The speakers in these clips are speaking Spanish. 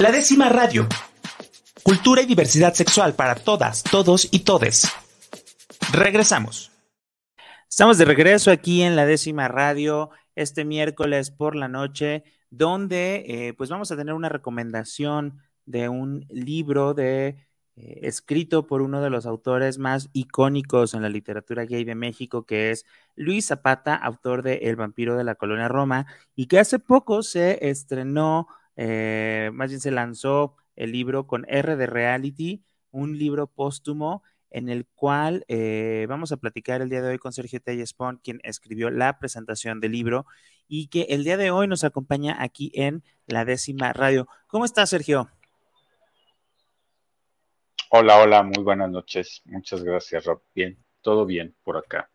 La décima radio. Cultura y diversidad sexual para todas, todos y todes. Regresamos. Estamos de regreso aquí en la décima radio este miércoles por la noche, donde eh, pues vamos a tener una recomendación de un libro de eh, escrito por uno de los autores más icónicos en la literatura gay de México, que es Luis Zapata, autor de El vampiro de la colonia Roma, y que hace poco se estrenó, eh, más bien se lanzó el libro con R de Reality, un libro póstumo en el cual eh, vamos a platicar el día de hoy con Sergio Tellespón, quien escribió la presentación del libro y que el día de hoy nos acompaña aquí en la décima radio. ¿Cómo estás, Sergio? Hola, hola, muy buenas noches. Muchas gracias, Rob. Bien, todo bien por acá.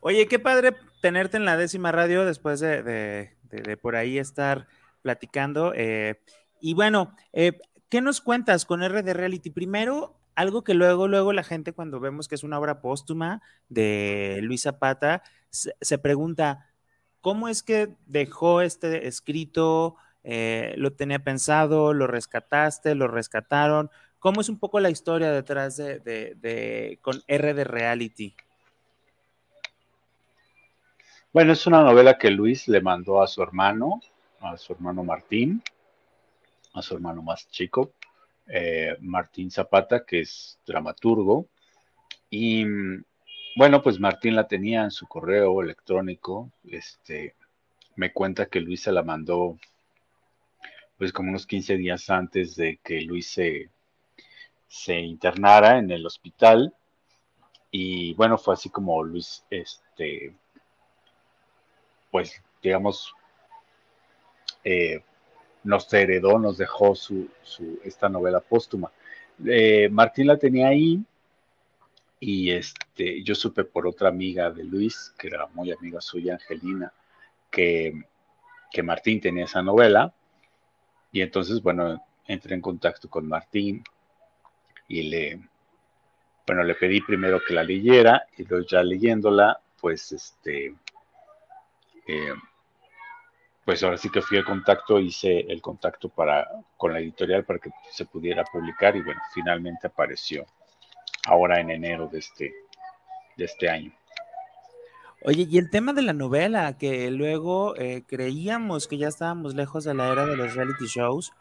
Oye, qué padre tenerte en la décima radio después de, por ahí estar platicando. Eh, y bueno, eh, ¿qué nos cuentas con R de Reality? Primero, algo que luego, luego la gente cuando vemos que es una obra póstuma de Luis Zapata, se, pregunta, ¿cómo es que dejó este escrito? Eh, ¿Lo tenía pensado? ¿Lo rescataste? ¿Lo rescataron? ¿Cómo es un poco la historia detrás de, con R de Reality? Bueno, es una novela que Luis le mandó a su hermano, a su hermano Martín, a su hermano más chico, eh, Martín Zapata, que es dramaturgo. Y bueno, pues Martín la tenía en su correo electrónico. Este, me cuenta que Luis se la mandó pues como unos 15 días antes de que Luis se, se internara en el hospital. Y bueno, fue así como Luis, este, pues, digamos, eh, nos heredó, nos dejó su, esta novela póstuma. Eh, Martín la tenía ahí y este, yo supe por otra amiga de Luis, que era muy amiga suya, Angelina, que, que Martín tenía esa novela. Y entonces, bueno, entré en contacto con Martín y le, bueno, le pedí primero que la leyera y luego ya leyéndola, pues este, eh, pues ahora sí que fui al contacto, hice el contacto para, con la editorial para que se pudiera publicar y bueno, finalmente apareció ahora en enero de este, de este año. Oye, y el tema de la novela, que luego eh, creíamos que ya estábamos lejos de la era de los reality shows,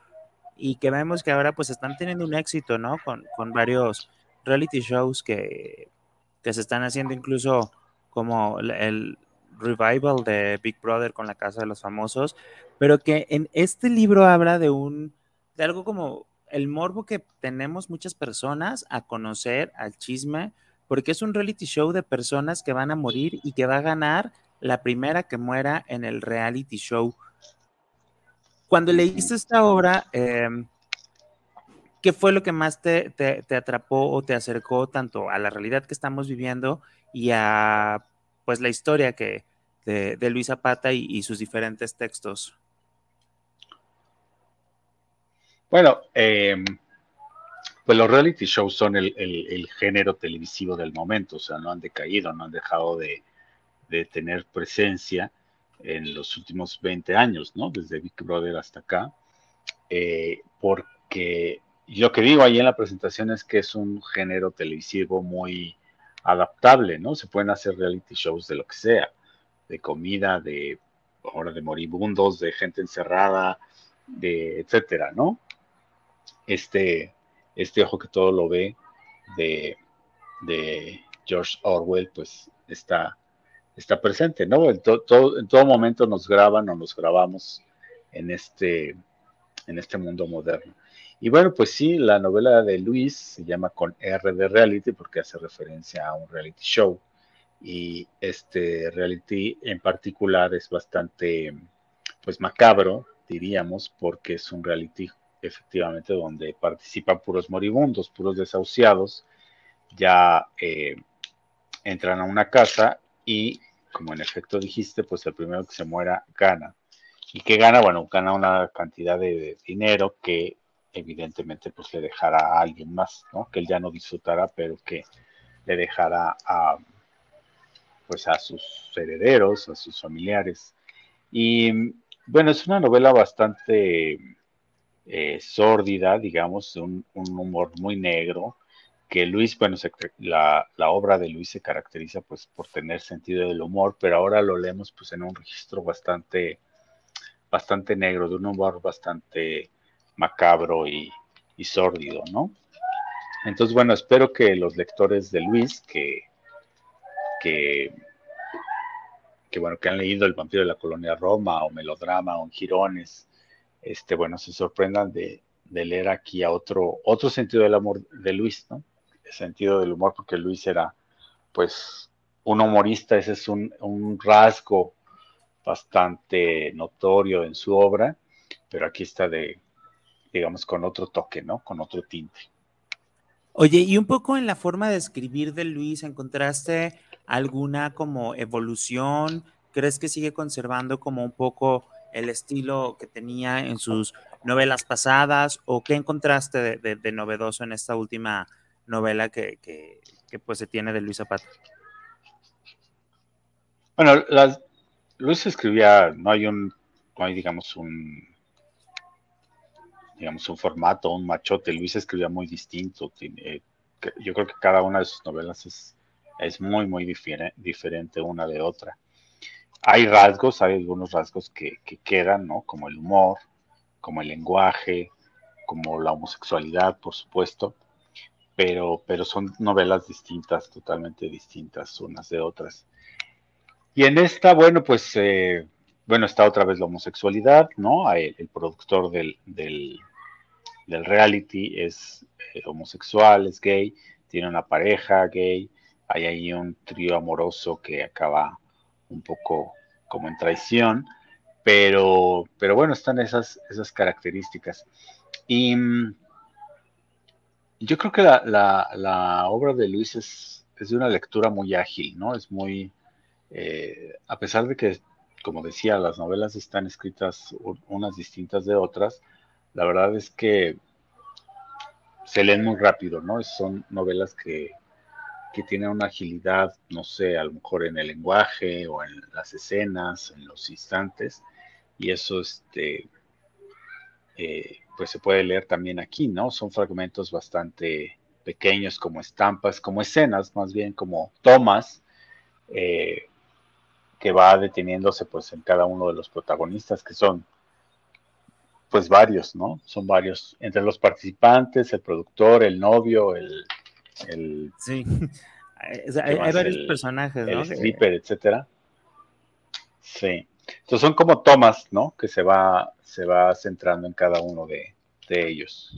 y que vemos que ahora pues están teniendo un éxito, ¿no? Con, varios reality shows que, se están haciendo incluso como el revival de Big Brother con la Casa de los Famosos, pero que en este libro habla de un, de algo como el morbo que tenemos muchas personas a conocer, al chisme, porque es un reality show de personas que van a morir y que va a ganar la primera que muera en el reality show. Cuando leíste esta obra, em, ¿qué fue lo que más te, atrapó o te acercó tanto a la realidad que estamos viviendo y a pues la historia que, de, Luis Zapata y, sus diferentes textos? Bueno, em, pues los reality shows son el, género televisivo del momento, o sea, no han decaído, no han dejado de, de tener presencia en los últimos 20 años, ¿no? Desde Big Brother hasta acá, eh, porque lo que digo ahí en la presentación es que es un género televisivo muy adaptable, ¿no? Se pueden hacer reality shows de lo que sea, de comida, de ahora de moribundos, de gente encerrada, de etcétera, ¿no? Este, este ojo que todo lo ve de, George Orwell, pues está está presente, ¿no? En, todo, en todo momento nos graban o nos grabamos en este, en este mundo moderno. Y bueno, pues sí, la novela de Luis se llama Con R de Reality porque hace referencia a un reality show. Y este reality en particular es bastante, pues macabro, diríamos, porque es un reality efectivamente donde participan puros moribundos, puros desahuciados, ya eh, entran a una casa y como en efecto dijiste, pues el primero que se muera gana. ¿Y qué gana? Bueno, gana una cantidad de, dinero que evidentemente pues le dejará a alguien más, ¿no? Que él ya no disfrutará, pero que le dejará a pues a sus herederos, a sus familiares. Y bueno, es una novela bastante eh, sórdida, digamos, un, un, humor muy negro, que Luis, bueno, la, la, obra de Luis se caracteriza pues por tener sentido del humor, pero ahora lo leemos pues en un registro bastante, bastante negro, de un humor bastante macabro y, y sórdido, ¿no? Entonces, bueno, espero que los lectores de Luis, que, que, bueno, que han leído El vampiro de la colonia Roma o Melodrama o Girones, este, bueno, se sorprendan de, leer aquí a otro, otro sentido del amor de Luis, ¿no? El sentido del humor, porque Luis era, pues, un humorista, ese es un rasgo bastante notorio en su obra, pero aquí está de, digamos, con otro toque, ¿no? Con otro tinte. Oye, y un poco en la forma de escribir de Luis, ¿encontraste alguna como evolución? ¿Crees que sigue conservando como un poco el estilo que tenía en sus novelas pasadas? ¿O qué encontraste de, novedoso en esta última novela que, que, pues se tiene de Luis Zapata? Bueno, las, Luis escribía, no hay un, no hay digamos un digamos, un formato, un machote. Luis escribía muy distinto. yo creo que cada una de sus novelas es, es muy, muy diferente una de otra. Hay rasgos, hay algunos rasgos que, quedan, ¿no? Como el humor, como el lenguaje, como la homosexualidad, por supuesto, pero, pero son novelas distintas, totalmente distintas unas de otras. Y en esta, bueno, pues, eh, bueno, está otra vez la homosexualidad, ¿no? El, productor del reality es eh, homosexual, es gay, tiene una pareja gay, hay ahí un trío amoroso que acaba un poco como en traición, pero, pero bueno, están esas, esas características. Y mm, yo creo que la, obra de Luis es, es, de una lectura muy ágil, ¿no? Es muy, eh, a pesar de que, como decía, las novelas están escritas unas distintas de otras, la verdad es que se leen muy rápido, ¿no? Son novelas que, tienen una agilidad, no sé, a lo mejor en el lenguaje o en las escenas, en los instantes, y eso, este, eh, pues se puede leer también aquí, ¿no? Son fragmentos bastante pequeños como estampas, como escenas, más bien como tomas, eh, que va deteniéndose pues en cada uno de los protagonistas, que son pues varios, ¿no? Son varios, entre los participantes, el productor, el novio, el... sí, hay, varios personajes, ¿no? El stripper, etcétera. Sí. Entonces son como tomas, ¿no? Que se va, se va centrando en cada uno de, ellos.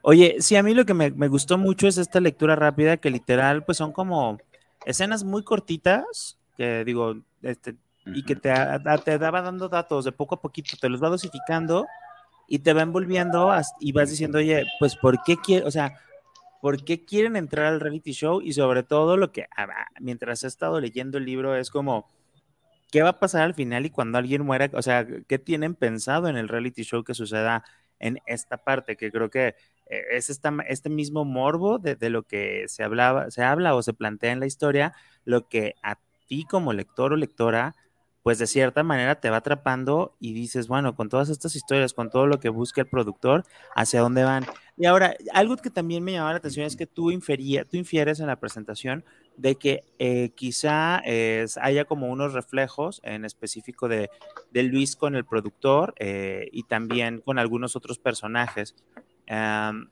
Oye, sí, a mí lo que me, gustó mucho es esta lectura rápida que literal, pues son como escenas muy cortitas, que digo, este, y que te, te daba dando datos de poco a poquito, te los va dosificando y te va envolviendo y vas diciendo, oye, pues ¿por qué quiere, o sea, ¿por qué quieren entrar al reality show? Y sobre todo lo que, ah, mientras he estado leyendo el libro, es como, ¿qué va a pasar al final y cuando alguien muera? O sea, ¿qué tienen pensado en el reality show que suceda en esta parte? Que creo que eh, es esta, este mismo morbo de, de, lo que se hablaba, se habla o se plantea en la historia, lo que a ti como lector o lectora pues de cierta manera te va atrapando y dices, bueno, con todas estas historias, con todo lo que busca el productor, hacia dónde van. Y ahora, algo que también me llamaba la atención es que tú, infería, tú infieres en la presentación de que eh, quizá haya como unos reflejos en específico de, Luis con el productor eh, y también con algunos otros personajes. en,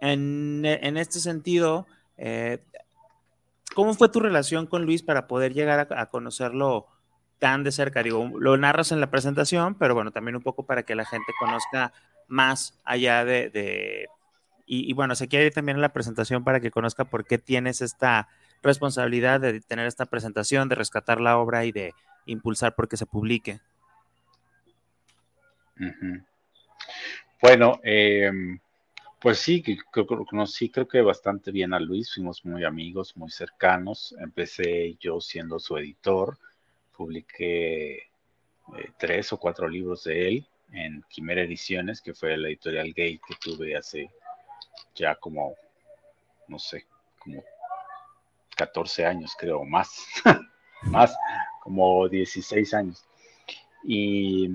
en, este sentido, eh, ¿cómo fue tu relación con Luis para poder llegar a conocerlo? Tan de cerca. Digo, lo narras en la presentación, pero bueno, también un poco para que la gente conozca más allá de... y, bueno, se quiere ir también en la presentación para que conozca por qué tienes esta responsabilidad de tener esta presentación, de rescatar la obra y de impulsar porque se publique. Bueno, em, pues sí, conocí creo que bastante bien a Luis, fuimos muy amigos, muy cercanos. Empecé yo siendo su editor publiqué eh, tres o cuatro libros de él en Quimera Ediciones, que fue la editorial gay que tuve hace ya como, no sé, como 14 años, creo, más, más, como 16 años. Y,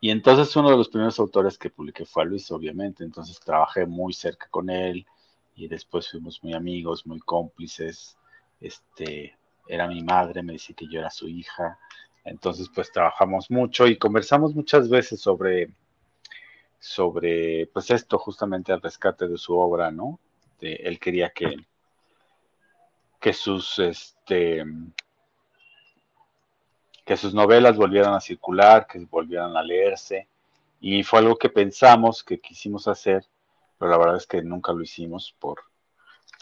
y entonces uno de los primeros autores que publiqué fue Luis, obviamente, entonces trabajé muy cerca con él y después fuimos muy amigos, muy cómplices, este, era mi madre, me decía que yo era su hija, entonces pues trabajamos mucho y conversamos muchas veces sobre, sobre pues esto, justamente el rescate de su obra, ¿no? él quería que, que sus, este, que sus novelas volvieran a circular, que volvieran a leerse. Y fue algo que pensamos, que quisimos hacer, pero la verdad es que nunca lo hicimos por,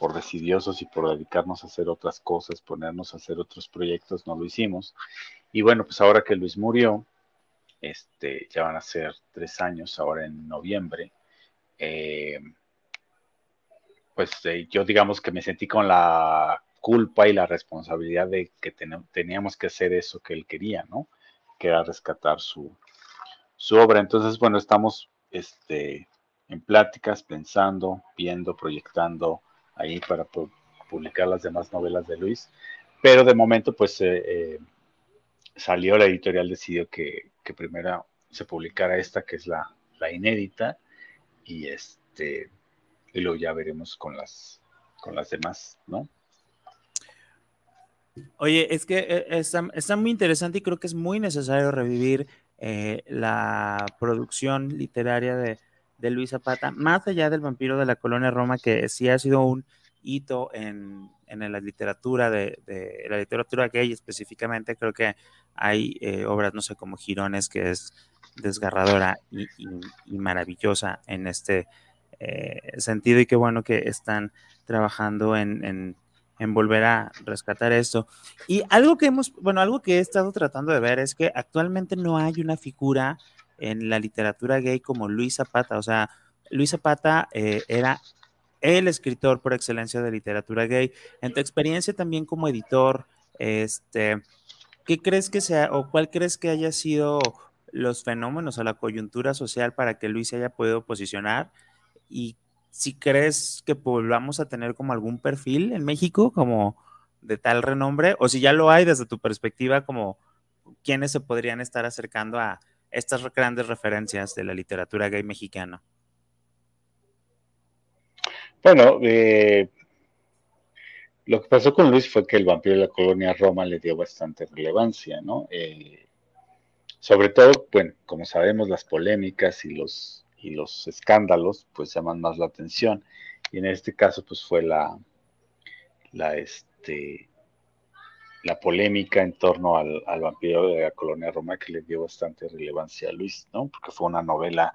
por decidiosos y por dedicarnos a hacer otras cosas, ponernos a hacer otros proyectos, no lo hicimos. Y bueno, pues ahora que Luis murió, este, ya van a ser tres años, ahora en noviembre, eh, pues eh, yo digamos que me sentí con la culpa y la responsabilidad de que teníamos que hacer eso que él quería, ¿no? Que era rescatar su, su obra. Entonces, bueno, estamos este, en pláticas, pensando, viendo, proyectando ahí para publicar las demás novelas de Luis. Pero de momento, pues eh, eh, salió la editorial, decidió que, que, primero se publicara esta, que es la, la inédita, y este y luego ya veremos con las con las demás, ¿no? Oye, es que eh, está, muy interesante y creo que es muy necesario revivir eh, la producción literaria de, Luis Zapata, más allá del vampiro de la colonia Roma, que sí ha sido un hito en, la literatura de, la literatura gay específicamente. Creo que hay eh, obras, no sé, como Girones, que es desgarradora y, maravillosa en este sentido, y qué bueno que están trabajando en en volver a rescatar esto. Y algo que hemos, bueno, algo que he estado tratando de ver es que actualmente no hay una figura en la literatura gay como Luis Zapata. O sea, Luis Zapata eh, era el escritor por excelencia de literatura gay. En tu experiencia también como editor, este, ¿qué crees que sea o cuál crees que haya sido los fenómenos o la coyuntura social para que Luis se haya podido posicionar? ¿Y si crees que volvamos a tener como algún perfil en México como de tal renombre, o si ya lo hay desde tu perspectiva, como quiénes se podrían estar acercando a estas grandes referencias de la literatura gay mexicana. Bueno, eh, lo que pasó con Luis fue que el vampiro de la colonia Roma le dio bastante relevancia, ¿no? Eh, sobre todo, bueno, como sabemos, las polémicas y los y los escándalos pues llaman más la atención y en este caso pues fue la la este la polémica en torno al, vampiro de la colonia Roma que le dio bastante relevancia a Luis, ¿no? Porque fue una novela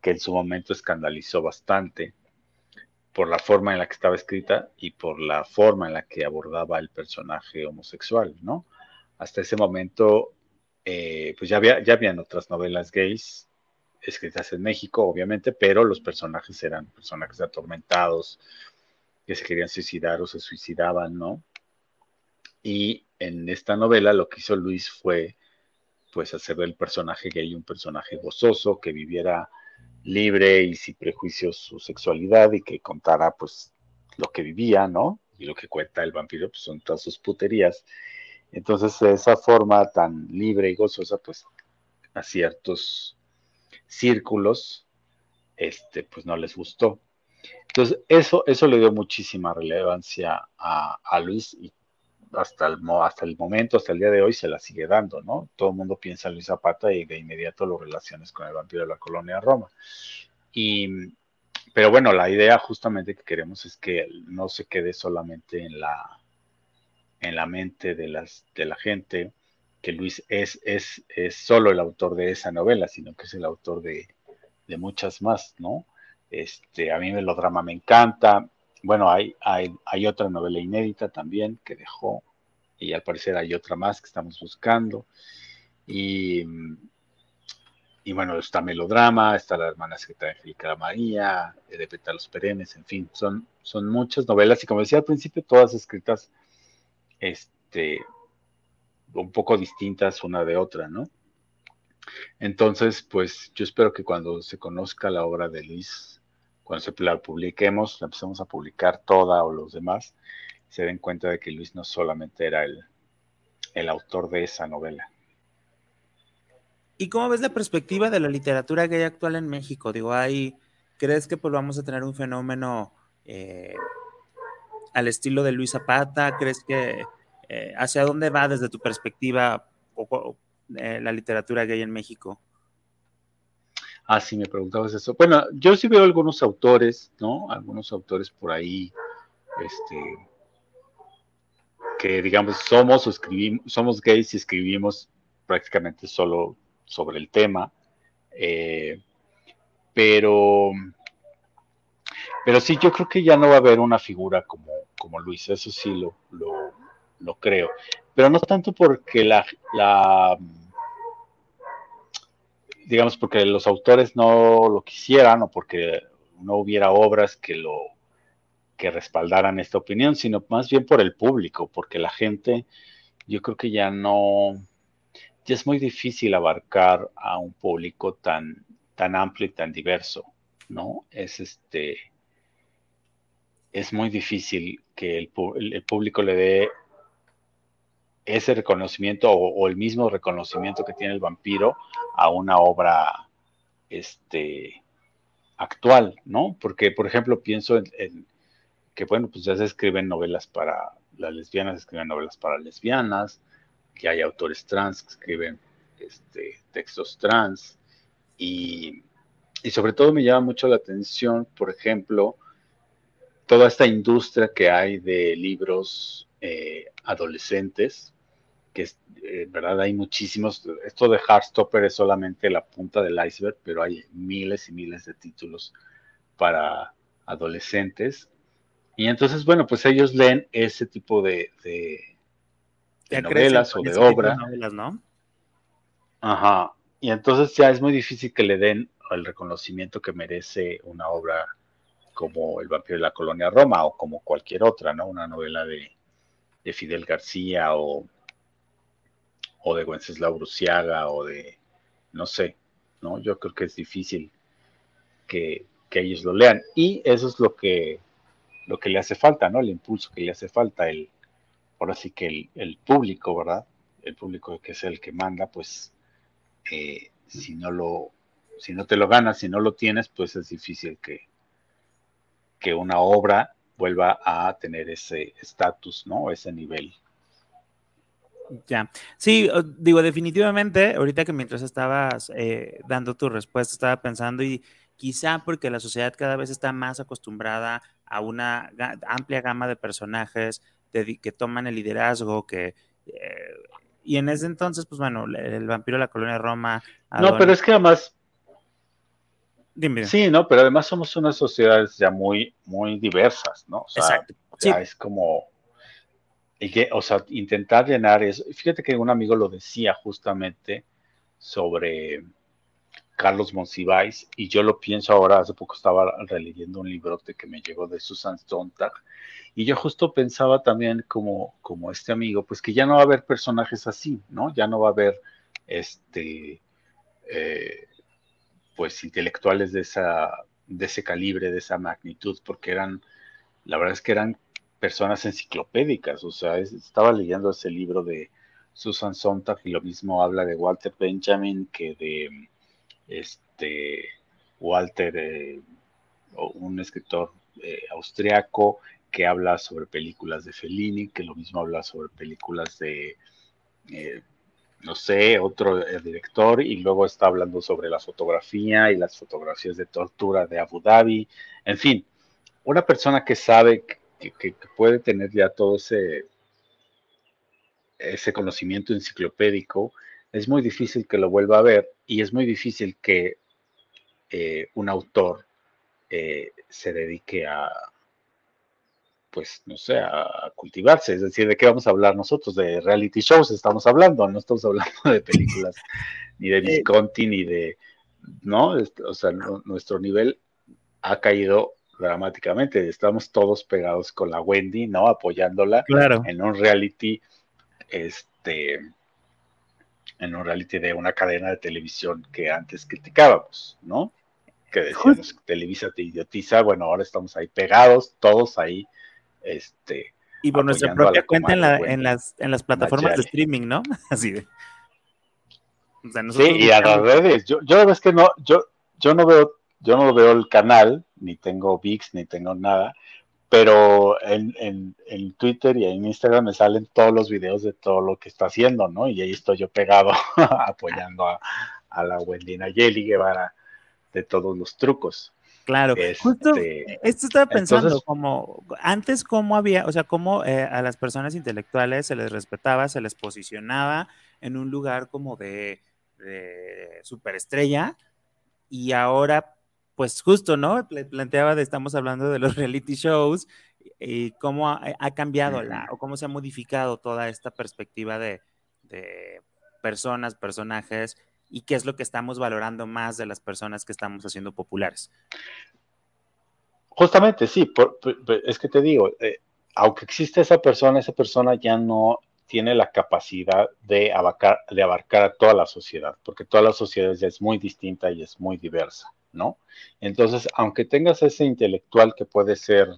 que en su momento escandalizó bastante por la forma en la que estaba escrita y por la forma en la que abordaba el personaje homosexual, ¿no? Hasta ese momento, eh, pues ya, había, ya habían otras novelas gays escritas en México, obviamente, pero los personajes eran personajes atormentados, que se querían suicidar o se suicidaban, ¿no? Y en esta novela lo que hizo Luis fue, pues, hacer del personaje gay un personaje gozoso, que viviera libre y sin prejuicios su sexualidad y que contara, pues, lo que vivía, ¿no? Y lo que cuenta el vampiro, pues, son todas sus puterías. Entonces, de esa forma tan libre y gozosa, pues, a ciertos círculos, este, pues no les gustó. Entonces, eso, eso le dio muchísima relevancia a, Luis y hasta el, hasta el momento, hasta el día de hoy, se la sigue dando, ¿no? Todo el mundo piensa en Luis Zapata y de inmediato lo relaciones con el vampiro de la colonia Roma. Y, pero bueno, la idea justamente que queremos es que no se quede solamente en la, en la mente de, las, de la gente, que Luis es, es, es solo el autor de esa novela, sino que es el autor de, muchas más, ¿no? Este, a mí Melodrama me encanta. Bueno, hay, hay, hay otra novela inédita también que dejó, y al parecer hay otra más que estamos buscando. Y, y bueno, está Melodrama, está La hermana secretaria Angélica María, de Pétalos Perennes, en fin, son, son muchas novelas y como decía al principio, todas escritas este, un poco distintas una de otra, ¿no? Entonces, pues yo espero que cuando se conozca la obra de Luis, cuando se la publiquemos, la empecemos a publicar toda o los demás, se den cuenta de que Luis no solamente era el, el autor de esa novela. ¿Y cómo ves la perspectiva de la literatura gay actual en México? Digo, hay, ¿crees que pues vamos a tener un fenómeno eh, al estilo de Luis Zapata? ¿Crees que eh, hacia dónde va desde tu perspectiva eh, la literatura gay en México? Ah, sí, me preguntabas eso. Bueno, yo sí veo algunos autores, ¿no? Algunos autores por ahí, este, que digamos somos o escribimos, somos gays y escribimos prácticamente solo sobre el tema. Eh, pero, pero sí, yo creo que ya no va a haber una figura como, como Luis, eso sí lo, lo, creo. Pero no tanto porque la, la digamos, porque los autores no lo quisieran o porque no hubiera obras que lo que respaldaran esta opinión, sino más bien por el público, porque la gente, yo creo que ya no, ya es muy difícil abarcar a un público tan, tan amplio y tan diverso, ¿no? Es este, es muy difícil que el, el público le dé ese reconocimiento o, el mismo reconocimiento que tiene el vampiro a una obra este, actual, ¿no? Porque, por ejemplo, pienso en, que, bueno, pues ya se escriben novelas para las lesbianas, se escriben novelas para lesbianas, que hay autores trans que escriben este, textos trans, y, y sobre todo me llama mucho la atención, por ejemplo, toda esta industria que hay de libros eh, adolescentes, que es, eh, verdad hay muchísimos, esto de Heartstopper es solamente la punta del iceberg, pero hay miles y miles de títulos para adolescentes. Y entonces, bueno, pues ellos leen ese tipo de, de, novelas o de obra. ¿no? Ajá. Y entonces ya es muy difícil que le den el reconocimiento que merece una obra como El vampiro de la colonia Roma o como cualquier otra, ¿no? Una novela de, de Fidel García o, o de Wenceslao Bruciaga o de, no sé, ¿no? Yo creo que es difícil que, ellos lo lean. Y eso es lo que, lo que le hace falta, ¿no? El impulso que le hace falta, el, ahora sí que el, público, ¿verdad? El público que es el que manda, pues eh, si no lo, si no te lo ganas, si no lo tienes, pues es difícil que, que una obra vuelva a tener ese estatus, ¿no? Ese nivel. Ya, sí, digo, definitivamente, ahorita que mientras estabas eh, dando tu respuesta, estaba pensando y quizá porque la sociedad cada vez está más acostumbrada a una amplia gama de personajes que toman el liderazgo, que... Eh, y en ese entonces, pues bueno, el, vampiro de la colonia de Roma... No, pero es que además Sí, no, pero además somos unas sociedades ya muy, muy diversas, ¿no? O sea, Exacto. Ya es como, o sea, intentar llenar eso. Fíjate que un amigo lo decía justamente sobre Carlos Monsiváis, y yo lo pienso ahora, hace poco estaba releyendo un librote que me llegó de Susan Sontag, y yo justo pensaba también como, como este amigo, pues que ya no va a haber personajes así, ¿no? Ya no va a haber este eh, pues intelectuales de esa de ese calibre, de esa magnitud, porque eran, la verdad es que eran personas enciclopédicas, o sea, estaba leyendo ese libro de Susan Sontag y lo mismo habla de Walter Benjamin que de este Walter, eh, un escritor eh, austriaco que habla sobre películas de Fellini, que lo mismo habla sobre películas de eh, no sé, otro eh, director, y luego está hablando sobre la fotografía y las fotografías de tortura de Abu Dhabi. En fin, una persona que sabe que, puede tener ya todo ese, ese conocimiento enciclopédico, es muy difícil que lo vuelva a ver y es muy difícil que eh, un autor eh, se dedique a, pues, no sé, a cultivarse. Es decir, ¿de qué vamos a hablar nosotros? De reality shows estamos hablando, no estamos hablando de películas, ni de Visconti, ni de, ¿no? O sea, nuestro nivel ha caído dramáticamente. Estamos todos pegados con la Wendy, ¿no? Apoyándola claro. en un reality, este, en un reality de una cadena de televisión que antes criticábamos, ¿no? Que decíamos, Televisa te idiotiza, bueno, ahora estamos ahí pegados, todos ahí este, y por nuestra propia cuenta en, las, en las plataformas de streaming, ¿no? Así de. sí, y a las redes. Yo, yo ves que no, yo, yo no veo, yo no veo el canal, ni tengo VIX, ni tengo nada, pero en, en, en, Twitter y en Instagram me salen todos los videos de todo lo que está haciendo, ¿no? Y ahí estoy yo pegado apoyando a, a la Wendy Nayeli Guevara de todos los trucos. Claro, justo este, esto estaba pensando, como antes cómo había, o sea, cómo eh, a las personas intelectuales se les respetaba, se les posicionaba en un lugar como de, superestrella y ahora, pues justo, ¿no? planteaba de, estamos hablando de los reality shows y cómo ha, cambiado la, o cómo se ha modificado toda esta perspectiva de, de personas, personajes y qué es lo que estamos valorando más de las personas que estamos haciendo populares. Justamente, sí, es que te digo, eh, aunque existe esa persona, esa persona ya no tiene la capacidad de abarcar, de abarcar a toda la sociedad, porque toda la sociedad ya es muy distinta y es muy diversa, ¿no? Entonces, aunque tengas ese intelectual que puede ser,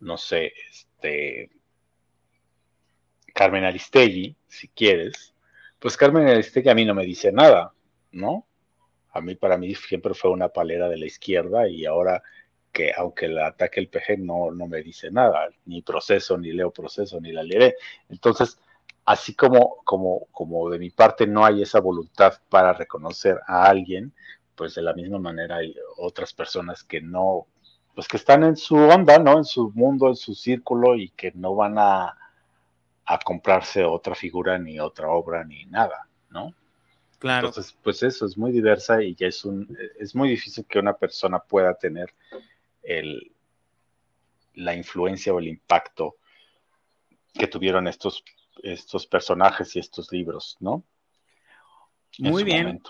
no sé, este, Carmen Aristegui, si quieres, pues Carmen Aristegui a mí no me dice nada, ¿no? A mí, para mí, siempre fue una palera de la izquierda y ahora que aunque la ataque el PG no, no me dice nada, ni proceso, ni leo proceso, ni la leeré. Entonces, así como, como, como de mi parte no hay esa voluntad para reconocer a alguien, pues de la misma manera hay otras personas que no, pues que están en su onda, ¿no? En su mundo, en su círculo y que no van a, a comprarse otra figura, ni otra obra, ni nada, ¿no? Claro. Entonces, pues eso es muy diversa y ya es un, es muy difícil que una persona pueda tener el, la influencia o el impacto que tuvieron estos, estos personajes y estos libros, ¿no? Muy bien.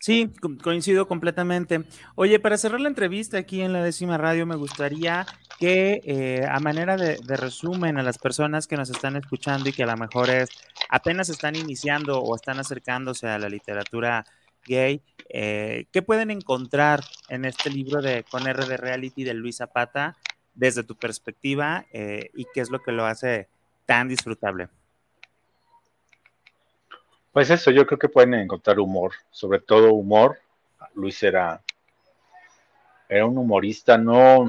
Sí, coincido completamente. Oye, para cerrar la entrevista aquí en la décima radio, me gustaría que eh, a manera de, resumen a las personas que nos están escuchando y que a lo mejor es, apenas están iniciando o están acercándose a la literatura gay, eh, ¿qué pueden encontrar en este libro de Con R de Reality de Luis Zapata desde tu perspectiva eh, y qué es lo que lo hace tan disfrutable? Pues eso, yo creo que pueden encontrar humor, sobre todo humor. Luis era, era un humorista no,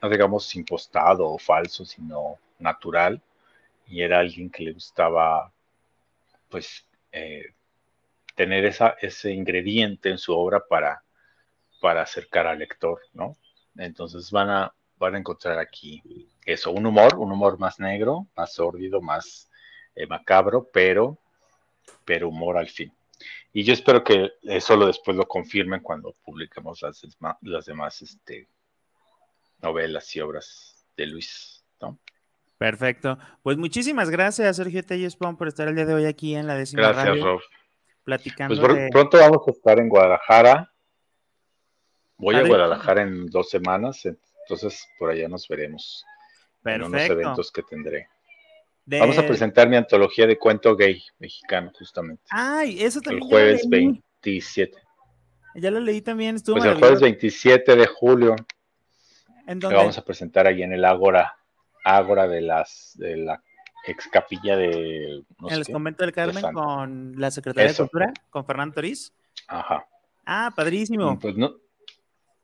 no digamos impostado o falso, sino natural. Y era alguien que le gustaba, pues, eh, tener esa, ese ingrediente en su obra para, para acercar al lector, ¿no? Entonces van a, van a encontrar aquí eso, un humor, un humor más negro, más sórdido, más eh, macabro, pero pero humor al fin. Y yo espero que eso lo después lo confirmen cuando publiquemos las, las demás este, novelas y obras de Luis. Perfecto. Pues muchísimas gracias, Sergio Tellespón, por estar el día de hoy aquí en la décima Gracias, Rob. Platicando. Pues pronto vamos a estar en Guadalajara. Voy a Guadalajara en dos semanas, entonces por allá nos veremos. Perfecto. En unos eventos que tendré. Vamos a presentar mi antología de cuento gay mexicano, justamente. Ay, eso también. El jueves 27. Ya lo leí también, estuvo Pues el jueves 27 de julio. ¿En dónde? Lo vamos a presentar ahí en el Ágora, Ágora de las de la ex capilla de en el convento del Carmen con la Secretaría de Cultura, con Fernando Toriz. Ajá. Ah, padrísimo. Pues no.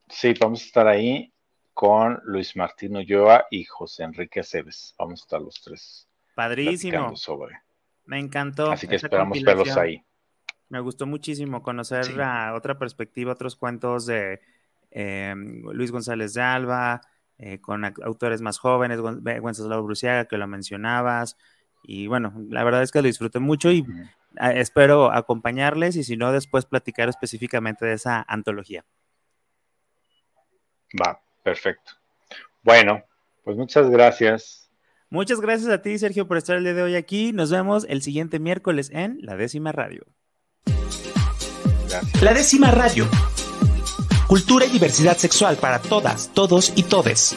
Sí, vamos a estar ahí con Luis Martín Ulloa y José Enrique Aceves. Vamos a estar los tres. Padrísimo. Me encantó. Así que esperamos verlos ahí. Me gustó muchísimo conocer otra perspectiva, otros cuentos de em, Luis González de Alba, eh, con autores más jóvenes, Wenceslao Bruciaga, que lo mencionabas. Y bueno, la verdad es que lo disfruté mucho y espero acompañarles y si no, después platicar específicamente de esa antología. Va, perfecto. Bueno, pues muchas gracias. Muchas gracias a ti, Sergio, por estar el día de hoy aquí. Nos vemos el siguiente miércoles en La Décima Radio. La Décima Radio. Cultura y diversidad sexual para todas, todos y todes.